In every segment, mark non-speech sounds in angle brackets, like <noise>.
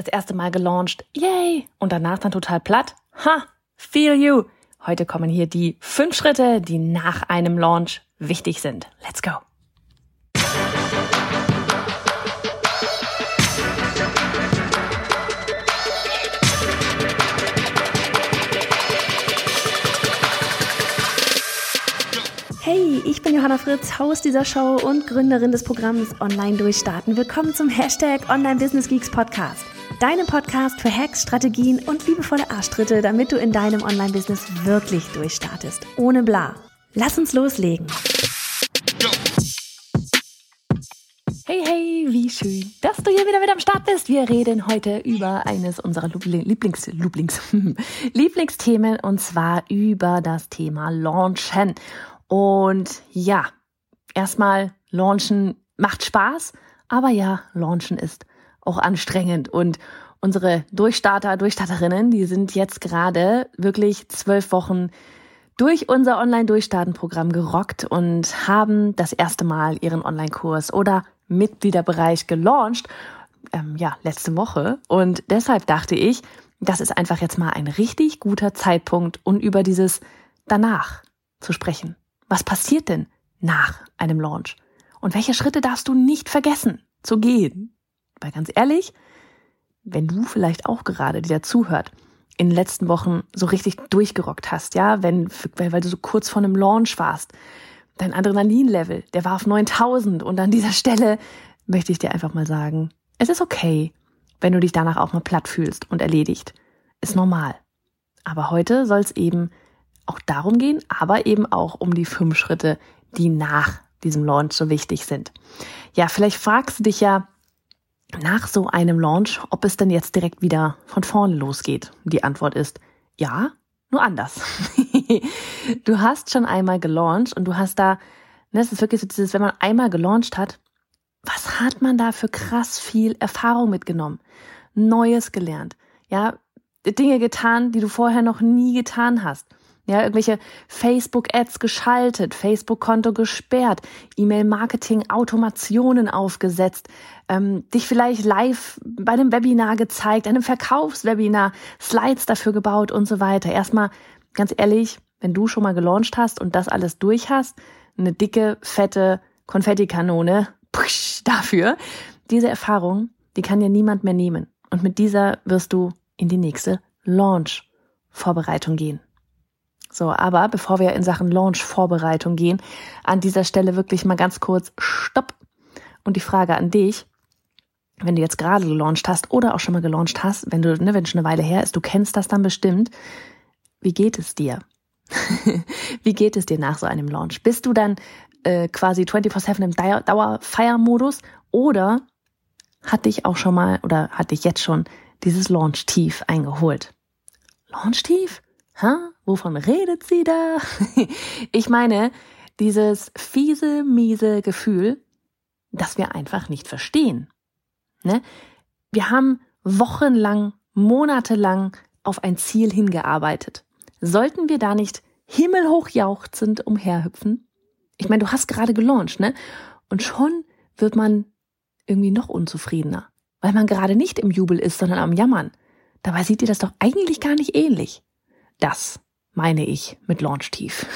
das erste Mal gelauncht, yay, und danach dann total platt. Ha, feel you. Heute kommen hier die fünf Schritte, die nach einem Launch wichtig sind. Let's go. Hey, ich bin Johanna Fritz, Haus dieser Show und Gründerin des Programms Online Durchstarten. Willkommen zum Hashtag Online Business Geeks Podcast. Deinem Podcast für Hacks, Strategien und liebevolle Arschtritte, damit du in deinem Online-Business wirklich durchstartest. Ohne bla. Lass uns loslegen. Hey, hey, wie schön, dass du hier wieder mit am Start bist. Wir reden heute über eines unserer Lieblings, Lieblings, <laughs> Lieblingsthemen und zwar über das Thema Launchen. Und ja, erstmal launchen macht Spaß, aber ja, launchen ist auch anstrengend und unsere Durchstarter, Durchstarterinnen, die sind jetzt gerade wirklich zwölf Wochen durch unser Online-Durchstarten-Programm gerockt und haben das erste Mal ihren Online-Kurs oder Mitgliederbereich gelauncht, ähm, ja, letzte Woche. Und deshalb dachte ich, das ist einfach jetzt mal ein richtig guter Zeitpunkt, um über dieses danach zu sprechen. Was passiert denn nach einem Launch? Und welche Schritte darfst du nicht vergessen zu gehen? Weil ganz ehrlich, wenn du vielleicht auch gerade, die dazuhört, in den letzten Wochen so richtig durchgerockt hast, ja, wenn, weil du so kurz vor einem Launch warst, dein Adrenalinlevel, der war auf 9000 und an dieser Stelle möchte ich dir einfach mal sagen, es ist okay, wenn du dich danach auch mal platt fühlst und erledigt. Ist normal. Aber heute soll es eben auch darum gehen, aber eben auch um die fünf Schritte, die nach diesem Launch so wichtig sind. Ja, vielleicht fragst du dich ja nach so einem Launch, ob es denn jetzt direkt wieder von vorne losgeht. Die Antwort ist ja, nur anders. <laughs> du hast schon einmal gelauncht und du hast da, ne, es ist wirklich so dieses, wenn man einmal gelauncht hat, was hat man da für krass viel Erfahrung mitgenommen? Neues gelernt. Ja, Dinge getan, die du vorher noch nie getan hast. Ja, irgendwelche Facebook-Ads geschaltet, Facebook-Konto gesperrt, E-Mail-Marketing-Automationen aufgesetzt, ähm, dich vielleicht live bei einem Webinar gezeigt, einem Verkaufswebinar, Slides dafür gebaut und so weiter. Erstmal, ganz ehrlich, wenn du schon mal gelauncht hast und das alles durch hast, eine dicke, fette Konfettikanone push, dafür. Diese Erfahrung, die kann dir niemand mehr nehmen. Und mit dieser wirst du in die nächste Launch-Vorbereitung gehen. So, aber bevor wir in Sachen Launch-Vorbereitung gehen, an dieser Stelle wirklich mal ganz kurz Stopp. Und die Frage an dich, wenn du jetzt gerade gelauncht hast oder auch schon mal gelauncht hast, wenn du, ne, wenn schon eine Weile her ist, du kennst das dann bestimmt. Wie geht es dir? <laughs> Wie geht es dir nach so einem Launch? Bist du dann äh, quasi 24-7 im Dauerfeiermodus oder hat dich auch schon mal oder hat dich jetzt schon dieses Launch-Tief eingeholt? Launch-Tief? Ha? Wovon redet sie da? <laughs> ich meine, dieses fiese, miese Gefühl, das wir einfach nicht verstehen. Ne? Wir haben wochenlang, monatelang auf ein Ziel hingearbeitet. Sollten wir da nicht himmelhoch jauchzend umherhüpfen? Ich meine, du hast gerade gelauncht, ne? Und schon wird man irgendwie noch unzufriedener, weil man gerade nicht im Jubel ist, sondern am Jammern. Dabei sieht dir das doch eigentlich gar nicht ähnlich. Das meine ich mit Launch Tief.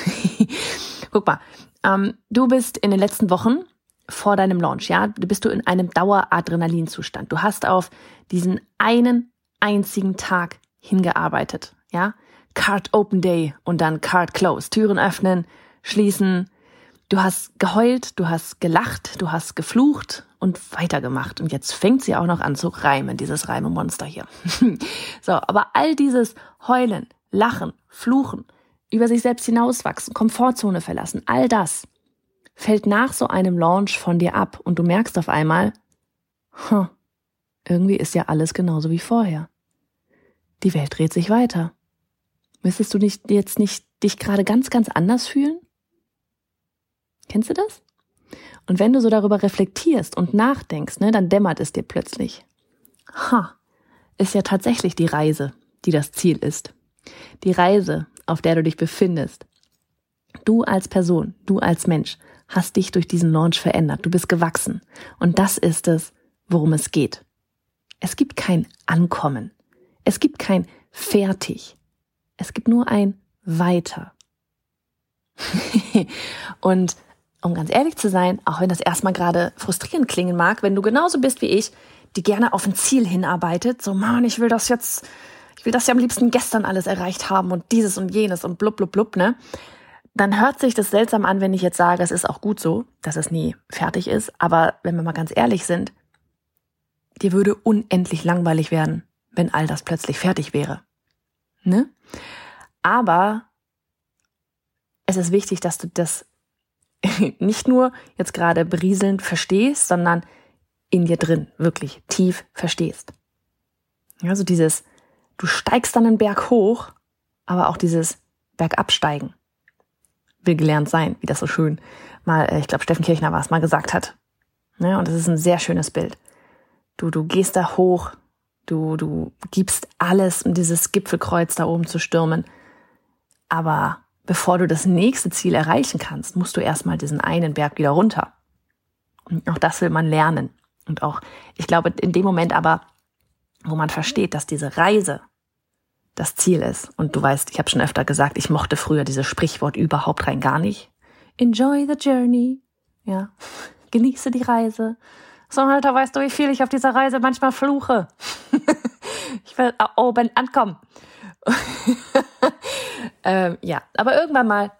<laughs> Guck mal, ähm, du bist in den letzten Wochen vor deinem Launch, ja, bist du in einem Daueradrenalinzustand. Du hast auf diesen einen einzigen Tag hingearbeitet, ja. Card Open Day und dann Card Close. Türen öffnen, schließen. Du hast geheult, du hast gelacht, du hast geflucht und weitergemacht. Und jetzt fängt sie auch noch an zu reimen, dieses Reimemonster hier. <laughs> so, aber all dieses Heulen, Lachen, Fluchen, über sich selbst hinauswachsen, Komfortzone verlassen, all das fällt nach so einem Launch von dir ab und du merkst auf einmal, huh, irgendwie ist ja alles genauso wie vorher. Die Welt dreht sich weiter. Müsstest du nicht jetzt nicht dich gerade ganz, ganz anders fühlen? Kennst du das? Und wenn du so darüber reflektierst und nachdenkst, ne, dann dämmert es dir plötzlich. Ha, ist ja tatsächlich die Reise, die das Ziel ist. Die Reise, auf der du dich befindest. Du als Person, du als Mensch hast dich durch diesen Launch verändert. Du bist gewachsen. Und das ist es, worum es geht. Es gibt kein Ankommen. Es gibt kein Fertig. Es gibt nur ein Weiter. <laughs> und um ganz ehrlich zu sein, auch wenn das erstmal gerade frustrierend klingen mag, wenn du genauso bist wie ich, die gerne auf ein Ziel hinarbeitet, so Mann, ich will das jetzt, will das ja am liebsten gestern alles erreicht haben und dieses und jenes und blub blub blub, ne? Dann hört sich das seltsam an, wenn ich jetzt sage, es ist auch gut so, dass es nie fertig ist, aber wenn wir mal ganz ehrlich sind, dir würde unendlich langweilig werden, wenn all das plötzlich fertig wäre. Ne? Aber es ist wichtig, dass du das <laughs> nicht nur jetzt gerade berieselnd verstehst, sondern in dir drin wirklich tief verstehst. Also dieses, du steigst dann einen Berg hoch, aber auch dieses Bergabsteigen will gelernt sein, wie das so schön mal, äh, ich glaube, Steffen Kirchner war es, mal gesagt hat. Ja, und das ist ein sehr schönes Bild. Du, du gehst da hoch, du, du gibst alles, um dieses Gipfelkreuz da oben zu stürmen. Aber bevor du das nächste Ziel erreichen kannst, musst du erstmal diesen einen Berg wieder runter. Und auch das will man lernen. Und auch, ich glaube, in dem Moment aber, wo man versteht, dass diese Reise das Ziel ist. Und du weißt, ich habe schon öfter gesagt, ich mochte früher dieses Sprichwort überhaupt rein gar nicht. Enjoy the journey. Ja, <laughs> genieße die Reise. So, Alter, weißt du, wie viel ich auf dieser Reise manchmal fluche? <laughs> ich will oben ankommen. <laughs> ähm, ja, aber irgendwann mal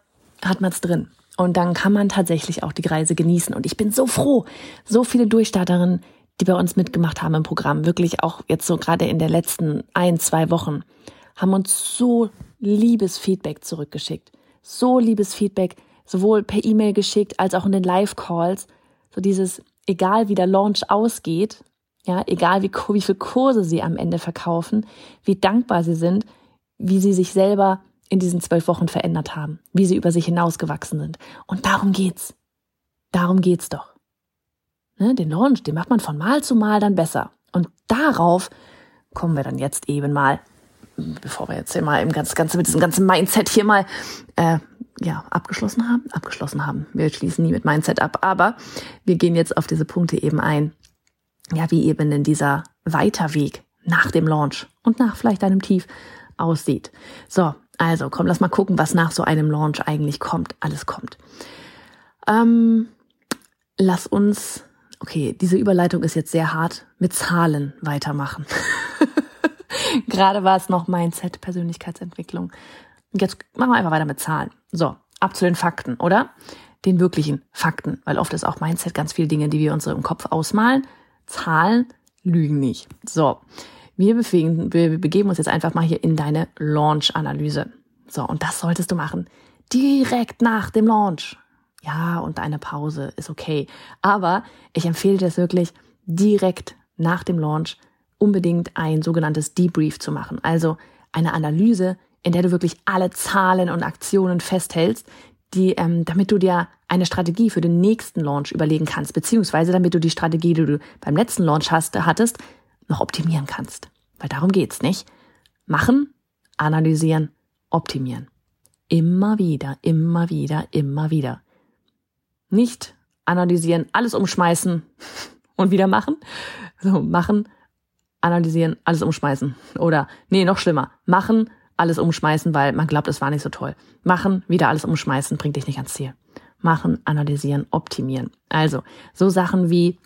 hat man es drin. Und dann kann man tatsächlich auch die Reise genießen. Und ich bin so froh, so viele Durchstarterinnen, die bei uns mitgemacht haben im Programm, wirklich auch jetzt so gerade in der letzten ein, zwei Wochen, haben uns so liebes Feedback zurückgeschickt. So liebes Feedback, sowohl per E-Mail geschickt als auch in den Live-Calls. So dieses, egal wie der Launch ausgeht, ja, egal wie, <laughs> wie viele Kurse sie am Ende verkaufen, wie dankbar sie sind, wie sie sich selber in diesen zwölf Wochen verändert haben, wie sie über sich hinausgewachsen sind. Und darum geht's. Darum geht's doch. Ne, den Launch, den macht man von Mal zu Mal dann besser. Und darauf kommen wir dann jetzt eben mal, bevor wir jetzt hier mal im ganz, ganze mit diesem ganzen Mindset hier mal äh, ja abgeschlossen haben, abgeschlossen haben. Wir schließen nie mit Mindset ab, aber wir gehen jetzt auf diese Punkte eben ein. Ja, wie eben in dieser Weiterweg nach dem Launch und nach vielleicht einem Tief aussieht. So, also komm, lass mal gucken, was nach so einem Launch eigentlich kommt. Alles kommt. Ähm, lass uns, okay, diese Überleitung ist jetzt sehr hart, mit Zahlen weitermachen. <laughs> Gerade war es noch Mindset, Persönlichkeitsentwicklung. Jetzt machen wir einfach weiter mit Zahlen. So, ab zu den Fakten, oder? Den wirklichen Fakten, weil oft ist auch Mindset ganz viele Dinge, die wir uns im Kopf ausmalen. Zahlen lügen nicht. So, wir, bewegen, wir begeben uns jetzt einfach mal hier in deine Launch-Analyse. So, und das solltest du machen direkt nach dem Launch. Ja, und eine Pause ist okay. Aber ich empfehle es wirklich, direkt nach dem Launch unbedingt ein sogenanntes Debrief zu machen. Also eine Analyse, in der du wirklich alle Zahlen und Aktionen festhältst, die, ähm, damit du dir eine Strategie für den nächsten Launch überlegen kannst, beziehungsweise damit du die Strategie, die du beim letzten Launch hast, hattest, noch optimieren kannst. Weil darum geht's, nicht? Machen, analysieren, optimieren. Immer wieder, immer wieder, immer wieder. Nicht analysieren, alles umschmeißen <laughs> und wieder machen. So, machen, analysieren, alles umschmeißen. Oder, nee, noch schlimmer, machen, alles umschmeißen, weil man glaubt, es war nicht so toll. Machen, wieder alles umschmeißen, bringt dich nicht ans Ziel. Machen, analysieren, optimieren. Also, so Sachen wie,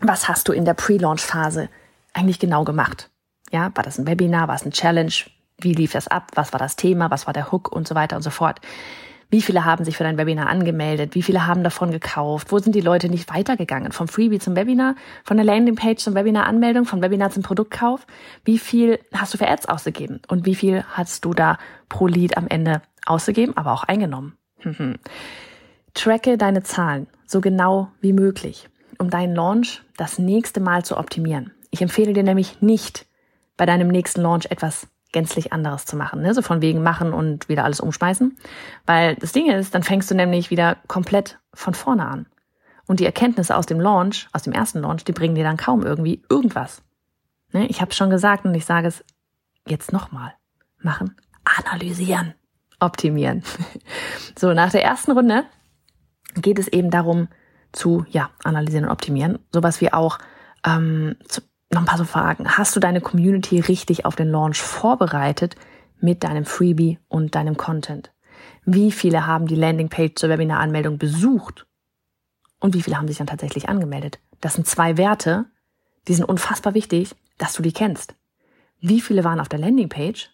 was hast du in der Pre-Launch-Phase eigentlich genau gemacht? Ja, war das ein Webinar, war es ein Challenge? Wie lief das ab? Was war das Thema? Was war der Hook und so weiter und so fort? Wie viele haben sich für dein Webinar angemeldet? Wie viele haben davon gekauft? Wo sind die Leute nicht weitergegangen? Vom Freebie zum Webinar? Von der Landingpage zum Webinar-Anmeldung? Vom Webinar zum Produktkauf? Wie viel hast du für Ads ausgegeben? Und wie viel hast du da pro Lead am Ende ausgegeben, aber auch eingenommen? <laughs> Tracke deine Zahlen so genau wie möglich, um deinen Launch das nächste Mal zu optimieren. Ich empfehle dir nämlich nicht, bei deinem nächsten Launch etwas gänzlich anderes zu machen. Ne? So von wegen machen und wieder alles umschmeißen. Weil das Ding ist, dann fängst du nämlich wieder komplett von vorne an. Und die Erkenntnisse aus dem Launch, aus dem ersten Launch, die bringen dir dann kaum irgendwie irgendwas. Ne? Ich habe schon gesagt und ich sage es jetzt nochmal. Machen, analysieren, optimieren. <laughs> so, nach der ersten Runde geht es eben darum zu, ja, analysieren und optimieren. Sowas wie auch ähm, zu, noch ein paar so Fragen. Hast du deine Community richtig auf den Launch vorbereitet mit deinem Freebie und deinem Content? Wie viele haben die Landingpage zur Webinaranmeldung besucht? Und wie viele haben sich dann tatsächlich angemeldet? Das sind zwei Werte, die sind unfassbar wichtig, dass du die kennst. Wie viele waren auf der Landingpage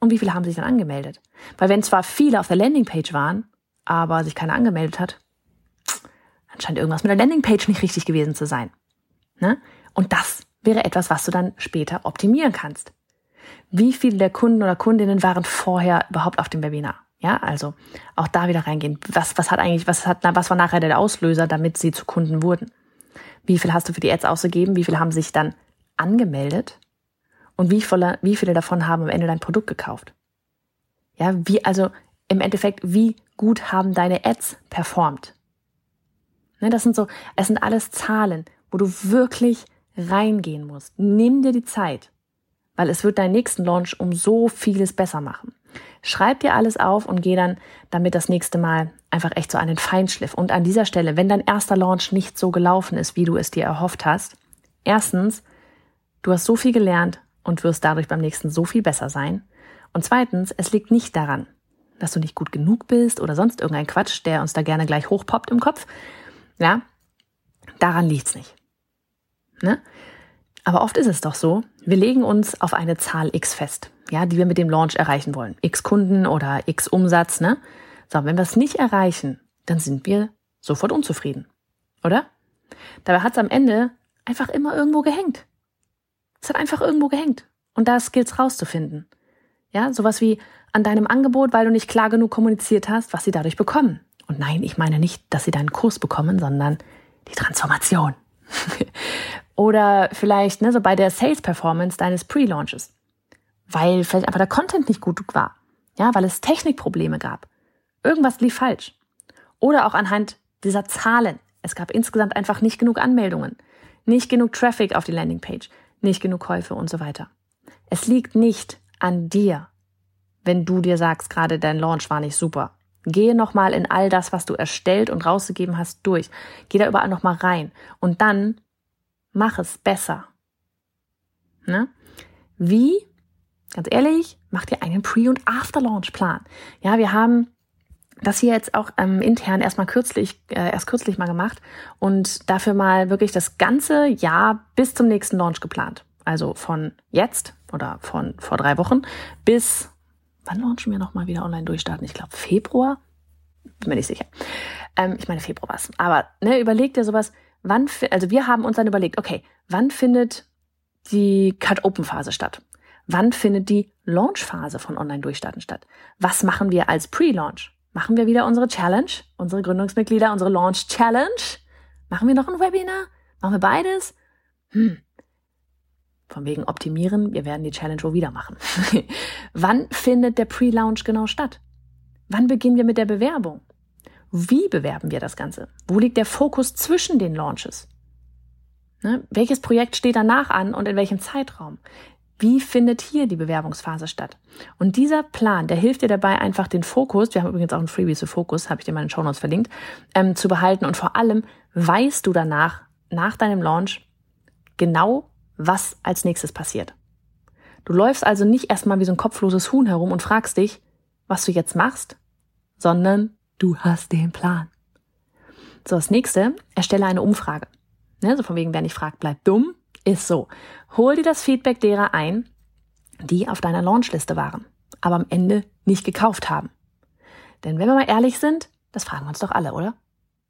und wie viele haben sich dann angemeldet? Weil wenn zwar viele auf der Landingpage waren, aber sich keiner angemeldet hat, dann scheint irgendwas mit der Landingpage nicht richtig gewesen zu sein. Ne? Und das wäre etwas, was du dann später optimieren kannst. Wie viele der Kunden oder Kundinnen waren vorher überhaupt auf dem Webinar? Ja, also auch da wieder reingehen. Was, was hat eigentlich, was hat, was war nachher der Auslöser, damit sie zu Kunden wurden? Wie viel hast du für die Ads ausgegeben? Wie viele haben sich dann angemeldet? Und wie viele, wie viele davon haben am Ende dein Produkt gekauft? Ja, wie, also im Endeffekt, wie gut haben deine Ads performt? Ne, das sind so, es sind alles Zahlen, wo du wirklich reingehen musst. Nimm dir die Zeit, weil es wird deinen nächsten Launch um so vieles besser machen. Schreib dir alles auf und geh dann damit das nächste Mal einfach echt so an den Feinschliff. Und an dieser Stelle, wenn dein erster Launch nicht so gelaufen ist, wie du es dir erhofft hast, erstens, du hast so viel gelernt und wirst dadurch beim nächsten so viel besser sein. Und zweitens, es liegt nicht daran, dass du nicht gut genug bist oder sonst irgendein Quatsch, der uns da gerne gleich hochpoppt im Kopf. Ja, daran liegt's nicht. Ne? Aber oft ist es doch so, wir legen uns auf eine Zahl X fest, ja, die wir mit dem Launch erreichen wollen. X Kunden oder X Umsatz, ne? So, wenn wir es nicht erreichen, dann sind wir sofort unzufrieden. Oder? Dabei hat es am Ende einfach immer irgendwo gehängt. Es hat einfach irgendwo gehängt. Und da gilt rauszufinden. Ja, sowas wie an deinem Angebot, weil du nicht klar genug kommuniziert hast, was sie dadurch bekommen. Und nein, ich meine nicht, dass sie deinen Kurs bekommen, sondern die Transformation. <laughs> Oder vielleicht ne, so bei der Sales Performance deines Pre-Launches. Weil vielleicht einfach der Content nicht gut war. Ja, weil es Technikprobleme gab. Irgendwas lief falsch. Oder auch anhand dieser Zahlen. Es gab insgesamt einfach nicht genug Anmeldungen, nicht genug Traffic auf die Landingpage, nicht genug Käufe und so weiter. Es liegt nicht an dir, wenn du dir sagst, gerade dein Launch war nicht super. Gehe nochmal in all das, was du erstellt und rausgegeben hast, durch. Geh da überall nochmal rein. Und dann mach es besser. Ne? Wie? Ganz ehrlich, mach dir einen Pre- und After-Launch-Plan. Ja, wir haben das hier jetzt auch ähm, intern erstmal kürzlich, äh, erst kürzlich mal gemacht und dafür mal wirklich das ganze Jahr bis zum nächsten Launch geplant. Also von jetzt oder von vor drei Wochen bis, wann launchen wir nochmal wieder online durchstarten? Ich glaube Februar? Bin mir nicht sicher. Ähm, ich meine Februar was. Aber ne, überleg dir sowas, wann, also wir haben uns dann überlegt, okay, wann findet die Cut-Open-Phase statt? Wann findet die Launch-Phase von Online-Durchstarten statt? Was machen wir als Pre-Launch? Machen wir wieder unsere Challenge, unsere Gründungsmitglieder, unsere Launch Challenge? Machen wir noch ein Webinar? Machen wir beides? Hm. Von wegen optimieren, wir werden die Challenge wohl wieder machen. <laughs> Wann findet der Pre-Launch genau statt? Wann beginnen wir mit der Bewerbung? Wie bewerben wir das Ganze? Wo liegt der Fokus zwischen den Launches? Ne? Welches Projekt steht danach an und in welchem Zeitraum? Wie findet hier die Bewerbungsphase statt? Und dieser Plan, der hilft dir dabei, einfach den Fokus, wir haben übrigens auch ein Freebie zu Fokus, habe ich dir mal in den Show Notes verlinkt, ähm, zu behalten. Und vor allem weißt du danach, nach deinem Launch, genau, was als nächstes passiert. Du läufst also nicht erstmal wie so ein kopfloses Huhn herum und fragst dich, was du jetzt machst, sondern du hast den Plan. So, das nächste, erstelle eine Umfrage. Ne, so von wegen, wer nicht fragt, bleibt dumm ist so. Hol dir das Feedback derer ein, die auf deiner Launchliste waren, aber am Ende nicht gekauft haben. Denn wenn wir mal ehrlich sind, das fragen wir uns doch alle, oder?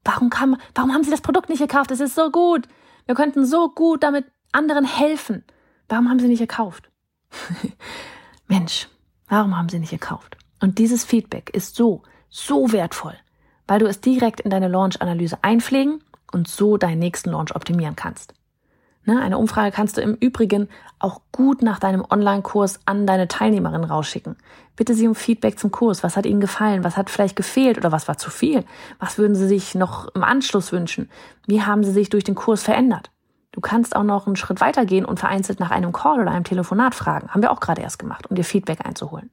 Warum, kam, warum haben sie das Produkt nicht gekauft? Es ist so gut. Wir könnten so gut damit anderen helfen. Warum haben sie nicht gekauft? <laughs> Mensch, warum haben sie nicht gekauft? Und dieses Feedback ist so, so wertvoll, weil du es direkt in deine Launch-Analyse einpflegen und so deinen nächsten Launch optimieren kannst. Ne, eine Umfrage kannst du im Übrigen auch gut nach deinem Online-Kurs an deine Teilnehmerin rausschicken. Bitte sie um Feedback zum Kurs. Was hat ihnen gefallen? Was hat vielleicht gefehlt oder was war zu viel? Was würden sie sich noch im Anschluss wünschen? Wie haben sie sich durch den Kurs verändert? Du kannst auch noch einen Schritt weitergehen und vereinzelt nach einem Call oder einem Telefonat fragen. Haben wir auch gerade erst gemacht, um dir Feedback einzuholen.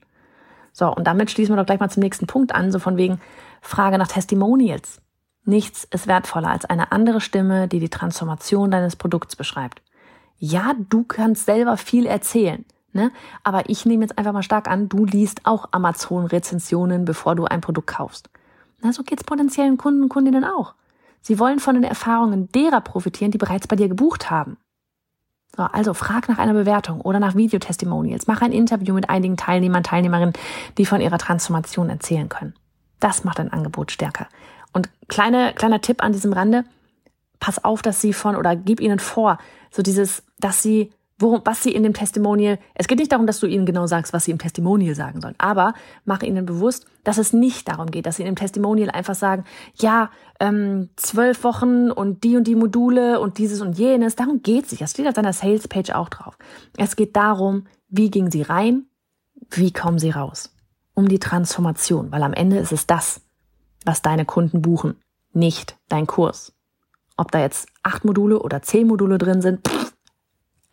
So, und damit schließen wir doch gleich mal zum nächsten Punkt an, so von wegen Frage nach Testimonials. Nichts ist wertvoller als eine andere Stimme, die die Transformation deines Produkts beschreibt. Ja, du kannst selber viel erzählen. Ne? Aber ich nehme jetzt einfach mal stark an, du liest auch Amazon-Rezensionen, bevor du ein Produkt kaufst. Na, so geht's potenziellen Kunden und Kundinnen auch. Sie wollen von den Erfahrungen derer profitieren, die bereits bei dir gebucht haben. So, also frag nach einer Bewertung oder nach Videotestimonials. Mach ein Interview mit einigen Teilnehmern, Teilnehmerinnen, die von ihrer Transformation erzählen können. Das macht dein Angebot stärker. Und kleine, kleiner Tipp an diesem Rande. Pass auf, dass sie von oder gib ihnen vor, so dieses, dass sie worum, was sie in dem Testimonial, es geht nicht darum, dass du ihnen genau sagst, was sie im Testimonial sagen sollen, aber mach ihnen bewusst, dass es nicht darum geht, dass sie in dem Testimonial einfach sagen, ja, ähm, zwölf Wochen und die und die Module und dieses und jenes, darum geht es nicht. Das steht auf deiner Sales-Page auch drauf. Es geht darum, wie gingen sie rein, wie kommen sie raus. Um die Transformation, weil am Ende ist es das, was deine Kunden buchen, nicht dein Kurs. Ob da jetzt acht Module oder zehn Module drin sind, pff,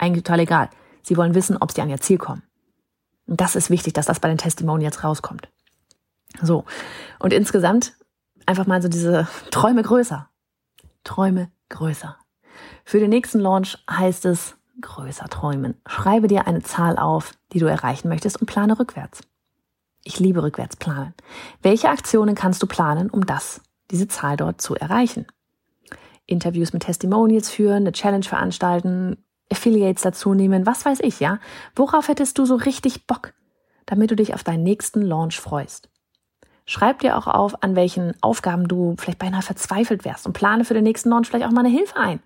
eigentlich total egal. Sie wollen wissen, ob sie an ihr Ziel kommen. Und das ist wichtig, dass das bei den Testimonials rauskommt. So. Und insgesamt einfach mal so diese <laughs> Träume größer. Träume größer. Für den nächsten Launch heißt es größer träumen. Schreibe dir eine Zahl auf, die du erreichen möchtest und plane rückwärts. Ich liebe rückwärts planen. Welche Aktionen kannst du planen, um das, diese Zahl dort zu erreichen? Interviews mit Testimonials führen, eine Challenge veranstalten, Affiliates dazu nehmen, was weiß ich, ja? Worauf hättest du so richtig Bock, damit du dich auf deinen nächsten Launch freust? Schreib dir auch auf, an welchen Aufgaben du vielleicht beinahe verzweifelt wärst und plane für den nächsten Launch vielleicht auch mal eine Hilfe ein.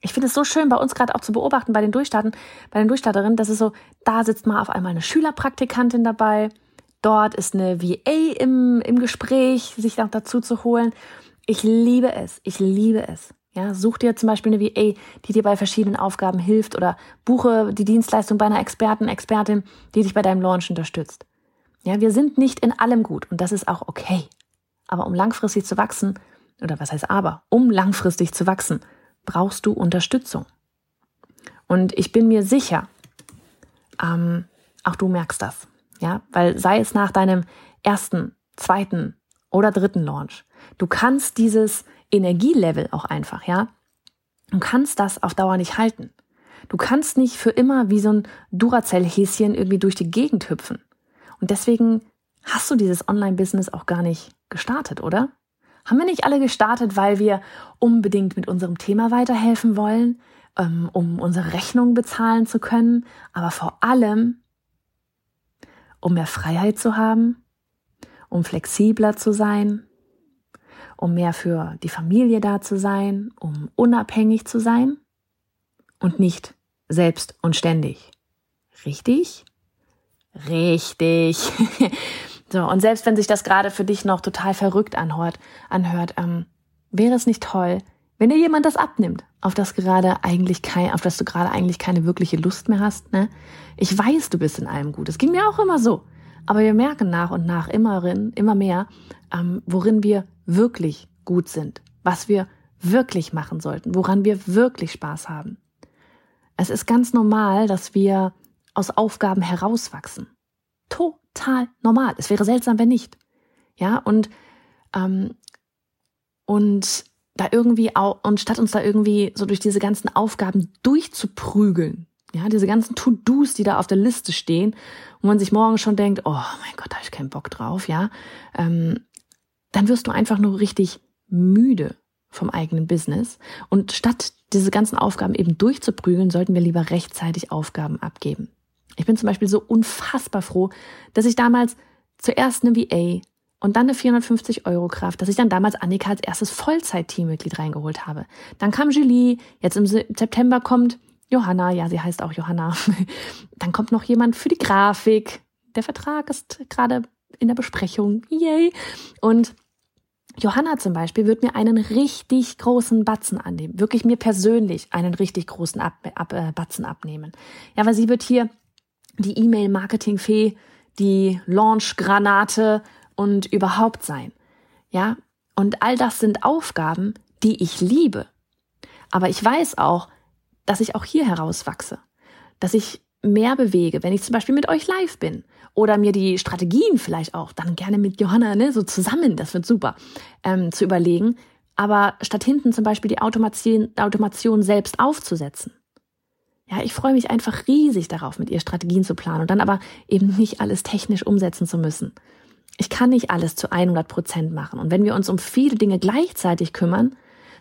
Ich finde es so schön bei uns gerade auch zu beobachten bei den Durchstarten, bei den Durchstarterinnen, dass es so, da sitzt mal auf einmal eine Schülerpraktikantin dabei, dort ist eine VA im, im Gespräch, sich auch dazu zu holen. Ich liebe es, ich liebe es. Ja, such dir zum Beispiel eine VA, die dir bei verschiedenen Aufgaben hilft oder buche die Dienstleistung bei einer Experten, Expertin, die dich bei deinem Launch unterstützt. Ja, wir sind nicht in allem gut und das ist auch okay. Aber um langfristig zu wachsen, oder was heißt aber, um langfristig zu wachsen, brauchst du Unterstützung. Und ich bin mir sicher, ähm, auch du merkst das. Ja, weil sei es nach deinem ersten, zweiten oder dritten Launch, du kannst dieses Energielevel auch einfach, ja. Du kannst das auf Dauer nicht halten. Du kannst nicht für immer wie so ein Duracell-Häschen irgendwie durch die Gegend hüpfen. Und deswegen hast du dieses Online-Business auch gar nicht gestartet, oder? Haben wir nicht alle gestartet, weil wir unbedingt mit unserem Thema weiterhelfen wollen, ähm, um unsere Rechnung bezahlen zu können, aber vor allem, um mehr Freiheit zu haben, um flexibler zu sein, um mehr für die Familie da zu sein, um unabhängig zu sein und nicht selbst und ständig. Richtig? Richtig. <laughs> so, und selbst wenn sich das gerade für dich noch total verrückt anhört, anhört, ähm, wäre es nicht toll, wenn dir jemand das abnimmt, auf das gerade eigentlich kein, auf das du gerade eigentlich keine wirkliche Lust mehr hast, ne? Ich weiß, du bist in allem gut. Es ging mir auch immer so. Aber wir merken nach und nach immer, immer mehr, ähm, worin wir wirklich gut sind, was wir wirklich machen sollten, woran wir wirklich Spaß haben. Es ist ganz normal, dass wir aus Aufgaben herauswachsen. Total normal. Es wäre seltsam, wenn nicht. Ja, und, ähm, und da irgendwie auch, und statt uns da irgendwie so durch diese ganzen Aufgaben durchzuprügeln, ja, diese ganzen To-Dos, die da auf der Liste stehen, wo man sich morgen schon denkt, oh mein Gott, da habe ich keinen Bock drauf, ja, ähm, dann wirst du einfach nur richtig müde vom eigenen Business. Und statt diese ganzen Aufgaben eben durchzuprügeln, sollten wir lieber rechtzeitig Aufgaben abgeben. Ich bin zum Beispiel so unfassbar froh, dass ich damals zuerst eine VA und dann eine 450 Euro Kraft, dass ich dann damals Annika als erstes Vollzeit-Teammitglied reingeholt habe. Dann kam Julie, jetzt im September kommt Johanna, ja, sie heißt auch Johanna. <laughs> Dann kommt noch jemand für die Grafik. Der Vertrag ist gerade in der Besprechung. Yay! Und Johanna zum Beispiel wird mir einen richtig großen Batzen annehmen, wirklich mir persönlich einen richtig großen Ab Ab äh, Batzen abnehmen. Ja, weil sie wird hier die E-Mail-Marketing-Fee, die Launch-Granate und überhaupt sein. Ja, und all das sind Aufgaben, die ich liebe. Aber ich weiß auch, dass ich auch hier herauswachse, dass ich mehr bewege, wenn ich zum Beispiel mit euch live bin oder mir die Strategien vielleicht auch dann gerne mit Johanna ne, so zusammen, das wird super, ähm, zu überlegen, aber statt hinten zum Beispiel die Automation, Automation selbst aufzusetzen. Ja, ich freue mich einfach riesig darauf, mit ihr Strategien zu planen und dann aber eben nicht alles technisch umsetzen zu müssen. Ich kann nicht alles zu 100 Prozent machen. Und wenn wir uns um viele Dinge gleichzeitig kümmern,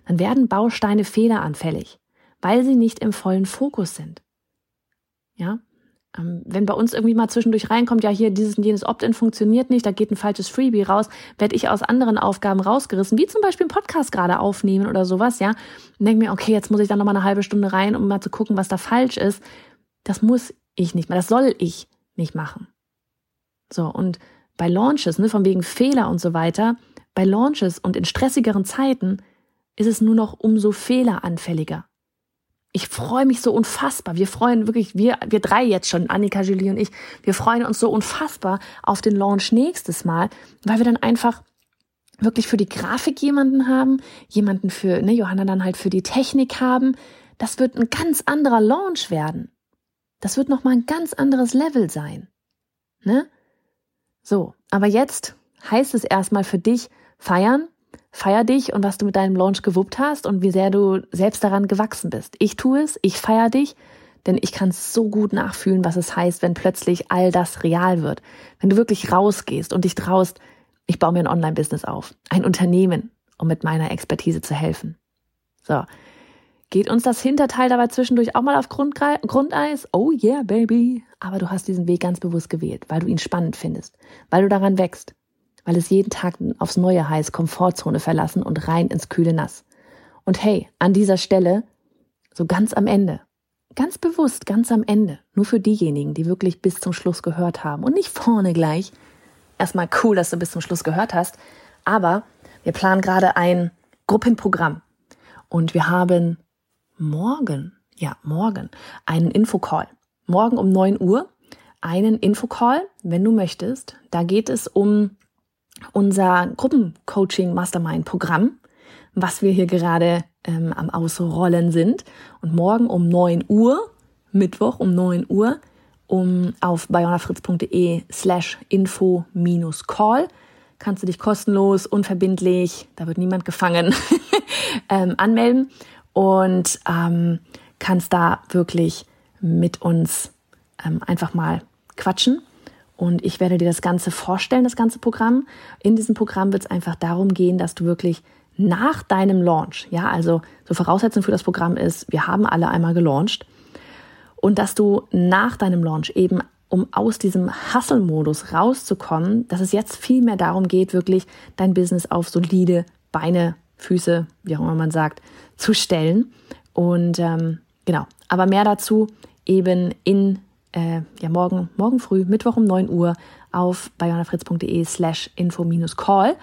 dann werden Bausteine fehleranfällig, weil sie nicht im vollen Fokus sind. Ja, ähm, wenn bei uns irgendwie mal zwischendurch reinkommt, ja, hier dieses und jenes Opt-in funktioniert nicht, da geht ein falsches Freebie raus, werde ich aus anderen Aufgaben rausgerissen, wie zum Beispiel einen Podcast gerade aufnehmen oder sowas, ja, und denke mir, okay, jetzt muss ich da nochmal eine halbe Stunde rein, um mal zu gucken, was da falsch ist. Das muss ich nicht mehr, das soll ich nicht machen. So, und bei Launches, ne, von wegen Fehler und so weiter, bei Launches und in stressigeren Zeiten ist es nur noch umso fehleranfälliger ich freue mich so unfassbar. Wir freuen wirklich, wir, wir drei jetzt schon, Annika, Julie und ich, wir freuen uns so unfassbar auf den Launch nächstes Mal, weil wir dann einfach wirklich für die Grafik jemanden haben, jemanden für, ne, Johanna dann halt für die Technik haben. Das wird ein ganz anderer Launch werden. Das wird nochmal ein ganz anderes Level sein. Ne? So, aber jetzt heißt es erstmal für dich feiern, Feier dich und was du mit deinem Launch gewuppt hast und wie sehr du selbst daran gewachsen bist. Ich tue es, ich feier dich, denn ich kann so gut nachfühlen, was es heißt, wenn plötzlich all das real wird. Wenn du wirklich rausgehst und dich traust, ich baue mir ein Online-Business auf, ein Unternehmen, um mit meiner Expertise zu helfen. So. Geht uns das Hinterteil dabei zwischendurch auch mal auf Grundeis? Oh yeah, baby. Aber du hast diesen Weg ganz bewusst gewählt, weil du ihn spannend findest, weil du daran wächst, weil es jeden Tag aufs Neue heißt, Komfortzone verlassen und rein ins kühle Nass. Und hey, an dieser Stelle, so ganz am Ende, ganz bewusst, ganz am Ende, nur für diejenigen, die wirklich bis zum Schluss gehört haben und nicht vorne gleich. Erstmal cool, dass du bis zum Schluss gehört hast, aber wir planen gerade ein Gruppenprogramm und wir haben morgen, ja, morgen einen Infocall. Morgen um neun Uhr einen Infocall, wenn du möchtest. Da geht es um unser Gruppencoaching Mastermind Programm, was wir hier gerade ähm, am Ausrollen sind. Und morgen um 9 Uhr, Mittwoch um 9 Uhr, um auf bayonafritz.de slash info minus call. Kannst du dich kostenlos, unverbindlich, da wird niemand gefangen, <laughs> ähm, anmelden. Und ähm, kannst da wirklich mit uns ähm, einfach mal quatschen und ich werde dir das Ganze vorstellen, das ganze Programm. In diesem Programm wird es einfach darum gehen, dass du wirklich nach deinem Launch, ja, also so Voraussetzung für das Programm ist, wir haben alle einmal gelauncht und dass du nach deinem Launch eben um aus diesem Hustle-Modus rauszukommen, dass es jetzt viel mehr darum geht, wirklich dein Business auf solide Beine, Füße, wie auch immer man sagt, zu stellen. Und ähm, genau, aber mehr dazu eben in äh, ja, morgen, morgen früh, Mittwoch um 9 Uhr auf bayonafritz.de slash info-call.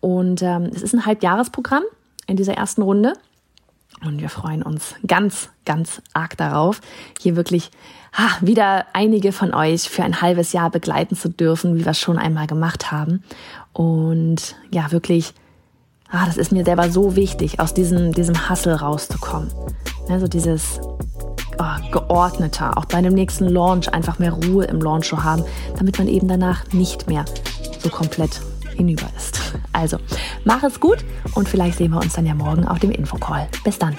Und ähm, es ist ein Halbjahresprogramm in dieser ersten Runde. Und wir freuen uns ganz, ganz arg darauf, hier wirklich ha, wieder einige von euch für ein halbes Jahr begleiten zu dürfen, wie wir es schon einmal gemacht haben. Und ja, wirklich, ah, das ist mir selber so wichtig, aus diesem, diesem Hustle rauszukommen. Also dieses oh, geordneter, auch bei dem nächsten Launch einfach mehr Ruhe im Launch zu haben, damit man eben danach nicht mehr so komplett hinüber ist. Also, mach es gut und vielleicht sehen wir uns dann ja morgen auf dem Infocall. Bis dann.